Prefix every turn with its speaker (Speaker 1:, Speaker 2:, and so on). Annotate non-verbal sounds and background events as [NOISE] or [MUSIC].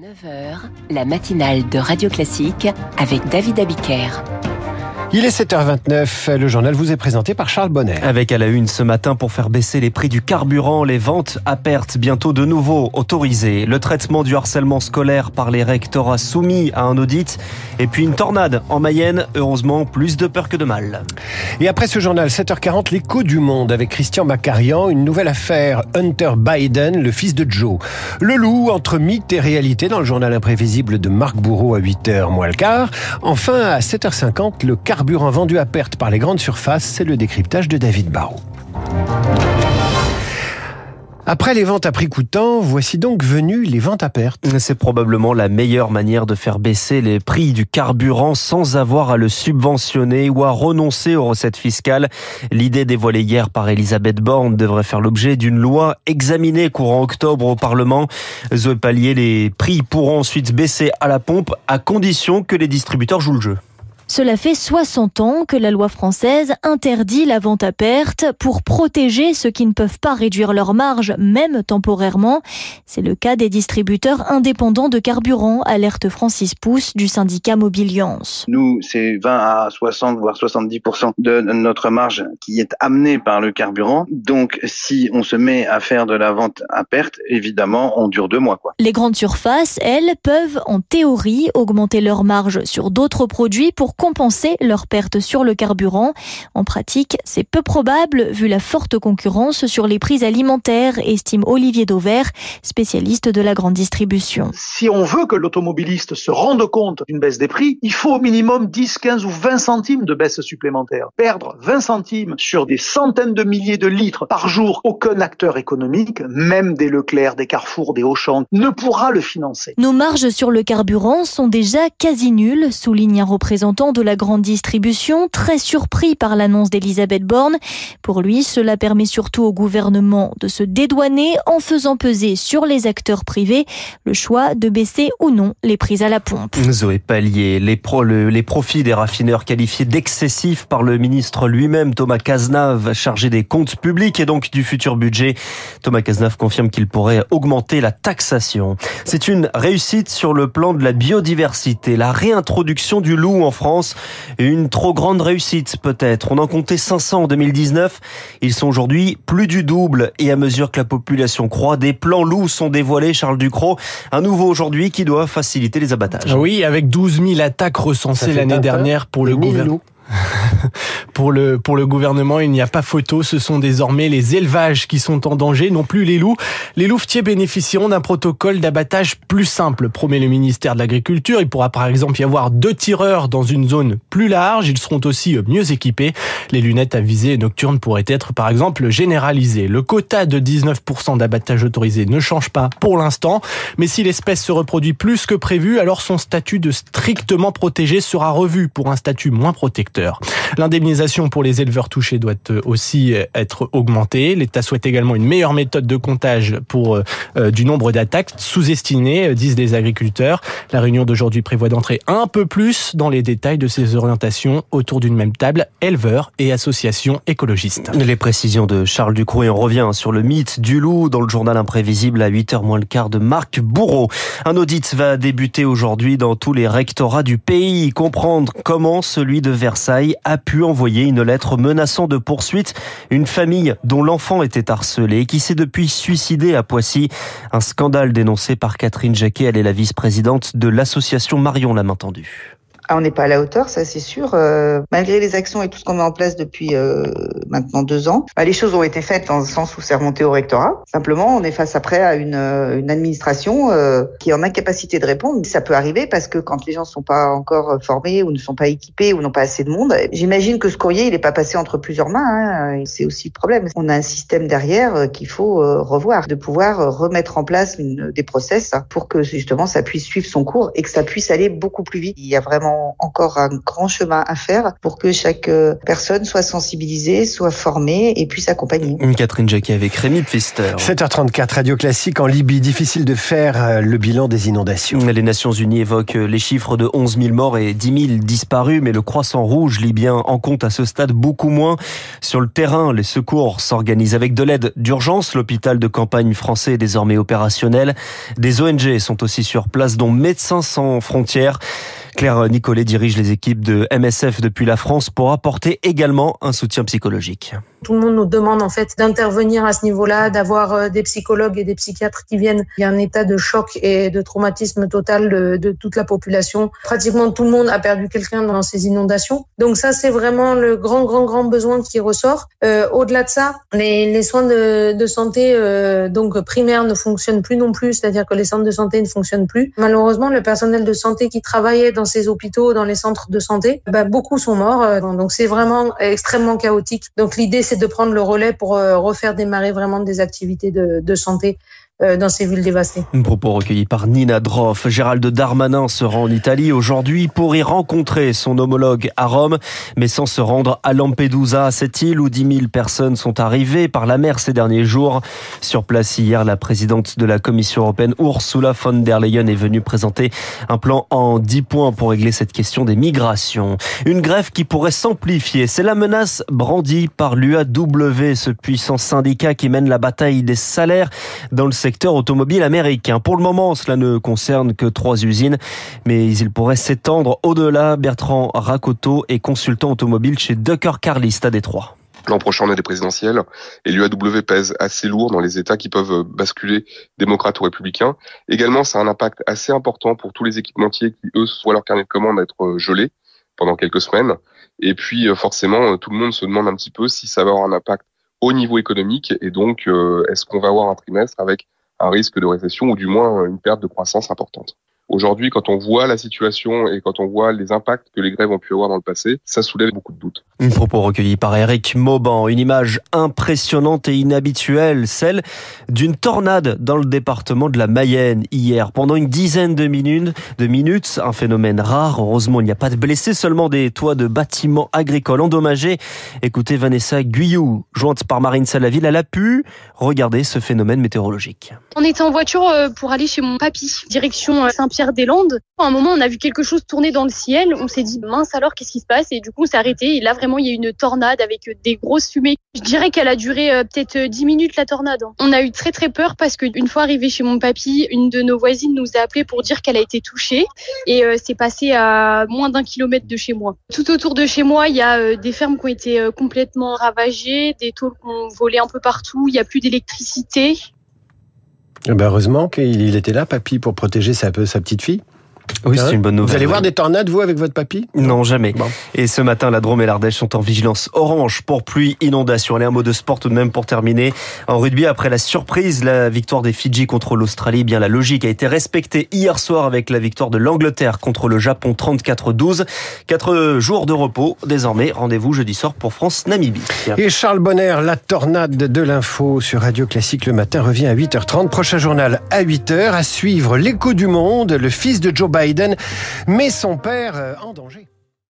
Speaker 1: 9h, la matinale de Radio Classique avec David Abiker.
Speaker 2: Il est 7h29, le journal vous est présenté par Charles Bonnet.
Speaker 3: Avec à la une ce matin pour faire baisser les prix du carburant, les ventes à perte bientôt de nouveau autorisées, le traitement du harcèlement scolaire par les rectorats soumis à un audit, et puis une tornade en Mayenne, heureusement plus de peur que de mal.
Speaker 2: Et après ce journal, 7h40, l'écho du monde avec Christian Macarian, une nouvelle affaire Hunter Biden, le fils de Joe. Le loup entre mythe et réalité dans le journal imprévisible de Marc Bourreau à 8h moins le quart. Enfin, à 7h50, le carburant carburant vendu à perte par les grandes surfaces, c'est le décryptage de David Barrault. Après les ventes à prix coûtant, voici donc venues les ventes à perte.
Speaker 3: C'est probablement la meilleure manière de faire baisser les prix du carburant sans avoir à le subventionner ou à renoncer aux recettes fiscales. L'idée dévoilée hier par Elisabeth Borne devrait faire l'objet d'une loi examinée courant octobre au Parlement. Zoé Pallier, les prix pourront ensuite baisser à la pompe à condition que les distributeurs jouent le jeu.
Speaker 4: Cela fait 60 ans que la loi française interdit la vente à perte pour protéger ceux qui ne peuvent pas réduire leur marge, même temporairement. C'est le cas des distributeurs indépendants de carburant, alerte Francis Pousse du syndicat Mobiliance.
Speaker 5: Nous, c'est 20 à 60 voire 70% de notre marge qui est amenée par le carburant. Donc, si on se met à faire de la vente à perte, évidemment, on dure deux mois. Quoi.
Speaker 4: Les grandes surfaces, elles, peuvent en théorie augmenter leur marge sur d'autres produits pour compenser leurs pertes sur le carburant. En pratique, c'est peu probable vu la forte concurrence sur les prix alimentaires, estime Olivier Dauvert, spécialiste de la grande distribution.
Speaker 6: Si on veut que l'automobiliste se rende compte d'une baisse des prix, il faut au minimum 10, 15 ou 20 centimes de baisse supplémentaire. Perdre 20 centimes sur des centaines de milliers de litres par jour, aucun acteur économique, même des Leclerc, des Carrefour, des Auchan, ne pourra le financer.
Speaker 4: Nos marges sur le carburant sont déjà quasi nulles, souligne un représentant de la grande distribution, très surpris par l'annonce d'Elisabeth Borne. Pour lui, cela permet surtout au gouvernement de se dédouaner en faisant peser sur les acteurs privés le choix de baisser ou non les prix à la pompe.
Speaker 3: Zoé Pallier, les, les profits des raffineurs qualifiés d'excessifs par le ministre lui-même, Thomas Cazenave, chargé des comptes publics et donc du futur budget. Thomas Cazenave confirme qu'il pourrait augmenter la taxation. C'est une réussite sur le plan de la biodiversité, la réintroduction du loup en France une trop grande réussite peut-être. On en comptait 500 en 2019. Ils sont aujourd'hui plus du double. Et à mesure que la population croît, des plans loups sont dévoilés. Charles Ducrot, un nouveau aujourd'hui qui doit faciliter les abattages.
Speaker 7: Oui, avec 12 000 attaques recensées l'année dernière pour le gouvernement. [LAUGHS] pour le pour le gouvernement, il n'y a pas photo. Ce sont désormais les élevages qui sont en danger, non plus les loups. Les louvetiers bénéficieront d'un protocole d'abattage plus simple, promet le ministère de l'Agriculture. Il pourra par exemple y avoir deux tireurs dans une zone plus large. Ils seront aussi mieux équipés. Les lunettes à visée nocturne pourraient être par exemple généralisées. Le quota de 19% d'abattage autorisé ne change pas pour l'instant, mais si l'espèce se reproduit plus que prévu, alors son statut de strictement protégé sera revu pour un statut moins protecteur. L'indemnisation pour les éleveurs touchés doit euh, aussi euh, être augmentée. L'État souhaite également une meilleure méthode de comptage pour euh, du nombre d'attaques sous-estimées, disent les agriculteurs. La réunion d'aujourd'hui prévoit d'entrer un peu plus dans les détails de ces orientations autour d'une même table, éleveurs et associations écologistes.
Speaker 3: Les précisions de Charles Ducrot et on revient sur le mythe du loup dans le journal imprévisible à 8h moins le quart de Marc Bourreau. Un audit va débuter aujourd'hui dans tous les rectorats du pays, comprendre comment celui de Versailles a pu envoyer une lettre menaçant de poursuite une famille dont l'enfant était harcelé et qui s'est depuis suicidé à Poissy. Un scandale dénoncé par Catherine Jacquet. Elle est la vice-présidente de l'association Marion L'a Tendue.
Speaker 8: Ah, on n'est pas à la hauteur, ça c'est sûr. Euh, malgré les actions et tout ce qu'on met en place depuis euh, maintenant deux ans, bah, les choses ont été faites dans le sens où c'est remonté au rectorat. Simplement, on est face après à une, euh, une administration euh, qui est en incapacité de répondre. Ça peut arriver parce que quand les gens ne sont pas encore formés ou ne sont pas équipés ou n'ont pas assez de monde, j'imagine que ce courrier il n'est pas passé entre plusieurs mains. Hein, c'est aussi le problème. On a un système derrière qu'il faut revoir, de pouvoir remettre en place des process pour que justement ça puisse suivre son cours et que ça puisse aller beaucoup plus vite. Il y a vraiment encore un grand chemin à faire pour que chaque euh, personne soit sensibilisée, soit formée et puisse accompagner.
Speaker 3: Catherine Jacquet avec Rémi Pfister.
Speaker 2: 7h34, Radio Classique en Libye. Difficile de faire euh, le bilan des inondations.
Speaker 3: Les Nations Unies évoquent les chiffres de 11 000 morts et 10 000 disparus, mais le croissant rouge libyen en compte à ce stade beaucoup moins. Sur le terrain, les secours s'organisent avec de l'aide d'urgence. L'hôpital de campagne français est désormais opérationnel. Des ONG sont aussi sur place, dont Médecins sans frontières. Claire Nicolet dirige les équipes de MSF depuis la France pour apporter également un soutien psychologique.
Speaker 9: Tout le monde nous demande en fait d'intervenir à ce niveau-là, d'avoir euh, des psychologues et des psychiatres qui viennent. Il y a un état de choc et de traumatisme total de, toute la population. Pratiquement tout le monde a perdu quelqu'un dans ces inondations. Donc ça, c'est vraiment le grand, grand, grand besoin qui ressort. Euh, au-delà de ça, les, soins de, santé euh, donc primaires ne fonctionnent plus non plus, c'est-à-dire que les centres de santé ne fonctionnent plus. Malheureusement, le personnel de santé qui travaillait dans ces hôpitaux, dans les centres de santé, bah, beaucoup sont morts. Donc c'est vraiment extrêmement chaotique. Donc l'idée, c'est de prendre le relais pour euh, refaire démarrer vraiment des activités de, santé dans ces villes dévastées.
Speaker 3: Un propos recueilli par Nina Droff. Gérald Darmanin se rend en Italie aujourd'hui pour y rencontrer son homologue à Rome, mais sans se rendre à Lampedusa, cette île où 10 000 personnes sont arrivées par la mer ces derniers jours. Sur place hier, la présidente de la Commission européenne, Ursula von der Leyen, est venue présenter un plan en 10 points pour régler cette question des migrations. Une grève qui pourrait s'amplifier. C'est la menace brandie par l'UAW, ce puissant syndicat qui mène la bataille des salaires dans le secteur automobile américain. Pour le moment, cela ne concerne que trois usines, mais il pourrait s'étendre au-delà. Bertrand Racoto est consultant automobile chez Ducker Carlist à Détroit.
Speaker 10: L'an prochain, on a des présidentielles et l'UAW pèse assez lourd dans les États qui peuvent basculer démocrates ou républicains. Également, ça a un impact assez important pour tous les équipementiers qui, eux, voient leur carnet de commandes être gelé pendant quelques semaines. Et puis, forcément, tout le monde se demande un petit peu si ça va avoir un impact au niveau économique et donc, euh, est-ce qu'on va avoir un trimestre avec un risque de récession ou du moins une perte de croissance importante. Aujourd'hui, quand on voit la situation et quand on voit les impacts que les grèves ont pu avoir dans le passé, ça soulève beaucoup de doutes.
Speaker 3: Un propos recueilli par Eric Mauban, une image impressionnante et inhabituelle, celle d'une tornade dans le département de la Mayenne hier. Pendant une dizaine de minutes, de minutes, un phénomène rare. Heureusement, il n'y a pas de blessés, seulement des toits de bâtiments agricoles endommagés. Écoutez Vanessa Guyou, jointe par Marine Salaville, elle a pu regarder ce phénomène météorologique.
Speaker 11: On était en voiture euh, pour aller chez mon papy, direction euh, Saint-Pierre-des-Landes. À un moment, on a vu quelque chose tourner dans le ciel. On s'est dit, mince alors, qu'est-ce qui se passe? Et du coup, on s'est arrêté. Et là, vraiment, il y a une tornade avec euh, des grosses fumées. Je dirais qu'elle a duré peut-être 10 minutes, la tornade. On a eu très très peur parce qu'une fois arrivé chez mon papy, une de nos voisines nous a appelé pour dire qu'elle a été touchée. Et c'est passé à moins d'un kilomètre de chez moi. Tout autour de chez moi, il y a des fermes qui ont été complètement ravagées, des tôles qui ont volé un peu partout. Il n'y a plus d'électricité.
Speaker 2: Ben heureusement qu'il était là, papy, pour protéger sa petite fille.
Speaker 3: Oui, c'est hein une bonne nouvelle.
Speaker 2: Vous allez voir des tornades, vous, avec votre papy?
Speaker 3: Non, jamais. Et ce matin, la Drôme et l'Ardèche sont en vigilance orange pour pluie, inondation. Allez, un mot de sport tout de même pour terminer. En rugby, après la surprise, la victoire des Fidji contre l'Australie, eh bien la logique a été respectée hier soir avec la victoire de l'Angleterre contre le Japon 34-12. Quatre jours de repos. Désormais, rendez-vous jeudi soir pour France-Namibie.
Speaker 2: Et Charles Bonner, la tornade de l'info sur Radio Classique le matin revient à 8h30. Prochain journal à 8h. À suivre l'écho du monde, le fils de Joe Biden met son père euh, en danger.